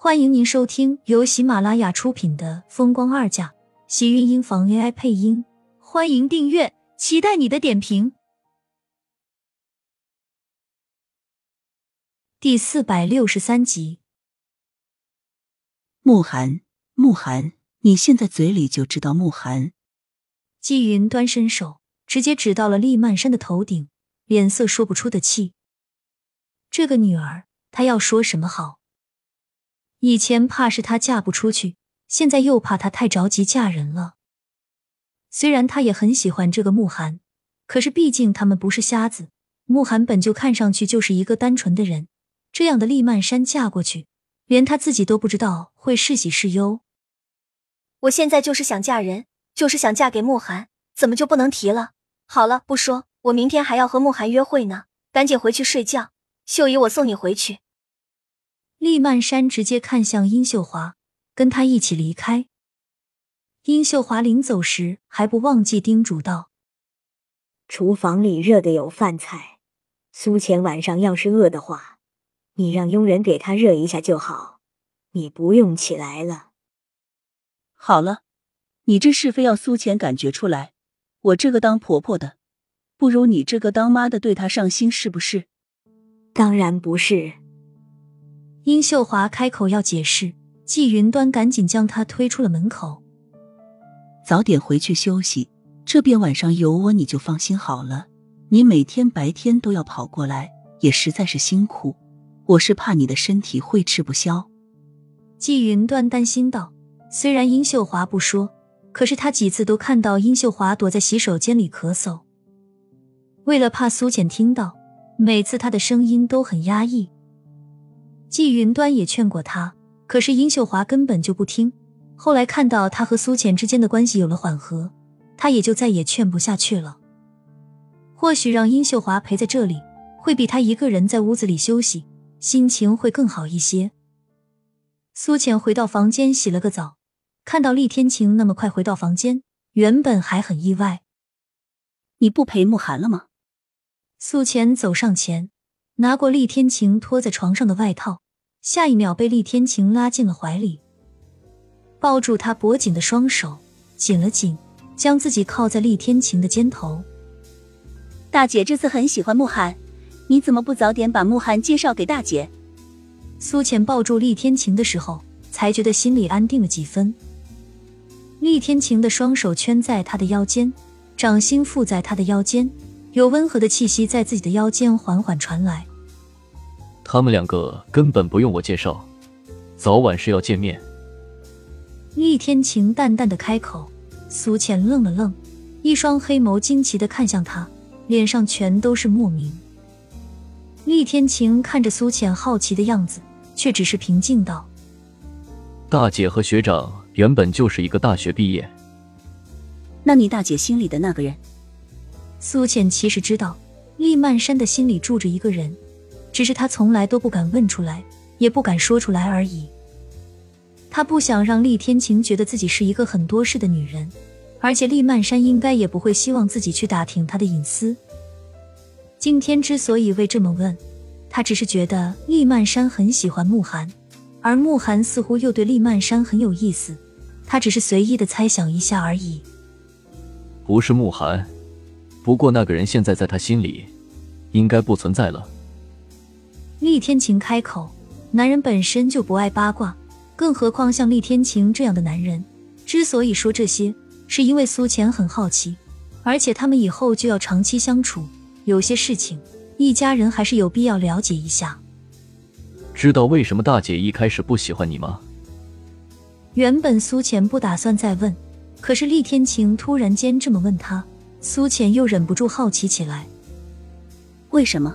欢迎您收听由喜马拉雅出品的《风光二嫁》，喜运音房 AI 配音。欢迎订阅，期待你的点评。第四百六十三集，慕寒，慕寒，你现在嘴里就知道慕寒。季云端伸手，直接指到了厉曼山的头顶，脸色说不出的气。这个女儿，她要说什么好？以前怕是她嫁不出去，现在又怕她太着急嫁人了。虽然他也很喜欢这个慕寒，可是毕竟他们不是瞎子。慕寒本就看上去就是一个单纯的人。这样的厉曼山嫁过去，连他自己都不知道会是喜是忧。我现在就是想嫁人，就是想嫁给慕寒，怎么就不能提了？好了，不说，我明天还要和慕寒约会呢，赶紧回去睡觉。秀姨，我送你回去。厉曼山直接看向殷秀华，跟他一起离开。殷秀华临走时还不忘记叮嘱道：“厨房里热的有饭菜，苏浅晚上要是饿的话。”你让佣人给他热一下就好，你不用起来了。好了，你这是非要苏浅感觉出来，我这个当婆婆的不如你这个当妈的对她上心，是不是？当然不是。殷秀华开口要解释，季云端赶紧将她推出了门口。早点回去休息，这边晚上有我，你就放心好了。你每天白天都要跑过来，也实在是辛苦。我是怕你的身体会吃不消，季云端担心道。虽然殷秀华不说，可是他几次都看到殷秀华躲在洗手间里咳嗽。为了怕苏浅听到，每次他的声音都很压抑。季云端也劝过他，可是殷秀华根本就不听。后来看到他和苏浅之间的关系有了缓和，他也就再也劝不下去了。或许让殷秀华陪在这里，会比他一个人在屋子里休息。心情会更好一些。苏浅回到房间洗了个澡，看到厉天晴那么快回到房间，原本还很意外。你不陪慕寒了吗？苏浅走上前，拿过厉天晴拖在床上的外套，下一秒被厉天晴拉进了怀里，抱住他脖颈的双手紧了紧，将自己靠在厉天晴的肩头。大姐这次很喜欢慕寒。你怎么不早点把慕寒介绍给大姐？苏浅抱住厉天晴的时候，才觉得心里安定了几分。厉天晴的双手圈在他的腰间，掌心附在他的腰间，有温和的气息在自己的腰间缓缓传来。他们两个根本不用我介绍，早晚是要见面。厉天晴淡淡的开口，苏浅愣了愣，一双黑眸惊奇的看向他，脸上全都是莫名。厉天晴看着苏浅好奇的样子，却只是平静道：“大姐和学长原本就是一个大学毕业。那你大姐心里的那个人？”苏浅其实知道，厉曼山的心里住着一个人，只是他从来都不敢问出来，也不敢说出来而已。他不想让厉天晴觉得自己是一个很多事的女人，而且厉曼山应该也不会希望自己去打听他的隐私。今天之所以会这么问，他只是觉得厉曼山很喜欢慕寒，而慕寒似乎又对厉曼山很有意思，他只是随意的猜想一下而已。不是慕寒，不过那个人现在在他心里，应该不存在了。厉天晴开口，男人本身就不爱八卦，更何况像厉天晴这样的男人，之所以说这些，是因为苏浅很好奇，而且他们以后就要长期相处。有些事情，一家人还是有必要了解一下。知道为什么大姐一开始不喜欢你吗？原本苏浅不打算再问，可是厉天晴突然间这么问他，苏浅又忍不住好奇起来。为什么？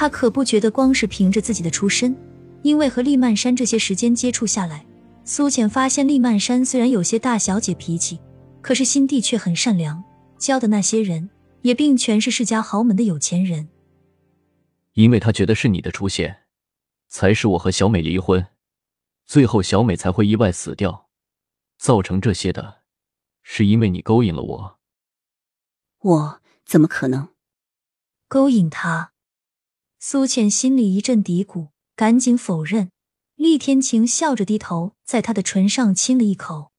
他可不觉得光是凭着自己的出身，因为和厉曼山这些时间接触下来，苏浅发现厉曼山虽然有些大小姐脾气，可是心地却很善良，教的那些人。也并全是世家豪门的有钱人，因为他觉得是你的出现，才使我和小美离婚，最后小美才会意外死掉，造成这些的，是因为你勾引了我。我怎么可能勾引他？苏浅心里一阵嘀咕，赶紧否认，厉天晴笑着低头，在他的唇上亲了一口。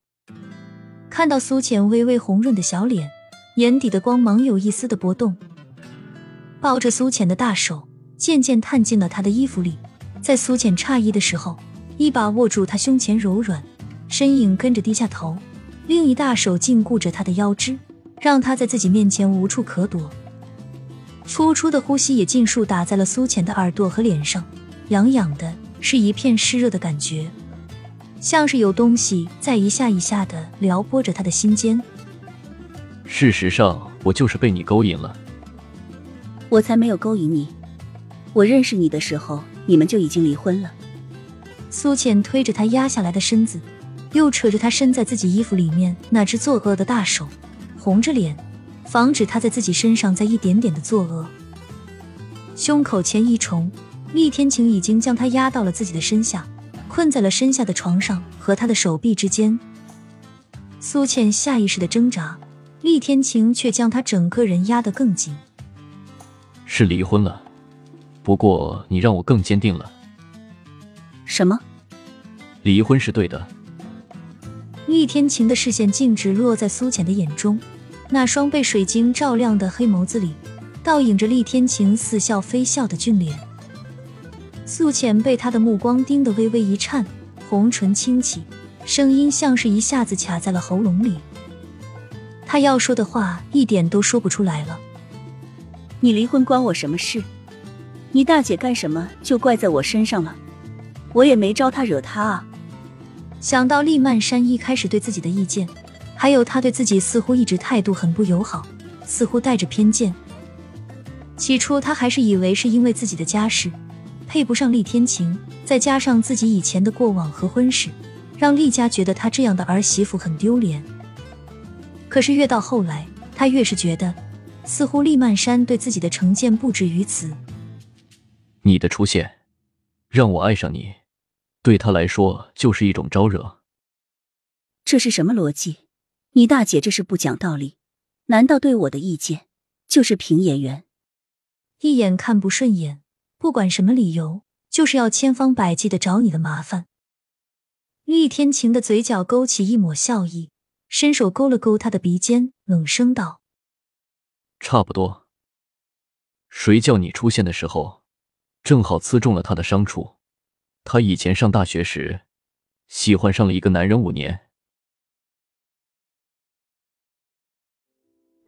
看到苏浅微微红润的小脸，眼底的光芒有一丝的波动。抱着苏浅的大手渐渐探进了他的衣服里，在苏浅诧异的时候，一把握住他胸前柔软身影，跟着低下头，另一大手禁锢着他的腰肢，让他在自己面前无处可躲。粗粗的呼吸也尽数打在了苏浅的耳朵和脸上，痒痒的，是一片湿热的感觉，像是有东西在一下一下的撩拨着他的心间。事实上，我就是被你勾引了。我才没有勾引你，我认识你的时候，你们就已经离婚了。苏浅推着他压下来的身子，又扯着他伸在自己衣服里面那只作恶的大手，红着脸，防止他在自己身上再一点点的作恶。胸口前一重，厉天晴已经将他压到了自己的身下，困在了身下的床上和他的手臂之间。苏倩下意识的挣扎，厉天晴却将他整个人压得更紧。是离婚了，不过你让我更坚定了。什么？离婚是对的。厉天晴的视线径直落在苏浅的眼中，那双被水晶照亮的黑眸子里，倒映着厉天晴似笑非笑的俊脸。素浅被他的目光盯得微微一颤，红唇轻启，声音像是一下子卡在了喉咙里。他要说的话一点都说不出来了。你离婚关我什么事？你大姐干什么就怪在我身上了？我也没招她惹她啊！想到厉曼山一开始对自己的意见，还有他对自己似乎一直态度很不友好，似乎带着偏见。起初他还是以为是因为自己的家世配不上厉天晴，再加上自己以前的过往和婚事，让厉家觉得他这样的儿媳妇很丢脸。可是越到后来，他越是觉得。似乎厉曼山对自己的成见不止于此。你的出现，让我爱上你，对他来说就是一种招惹。这是什么逻辑？你大姐这是不讲道理？难道对我的意见就是凭眼缘？一眼看不顺眼，不管什么理由，就是要千方百计的找你的麻烦。厉天晴的嘴角勾起一抹笑意，伸手勾了勾他的鼻尖，冷声道。差不多。谁叫你出现的时候，正好刺中了他的伤处。他以前上大学时，喜欢上了一个男人五年。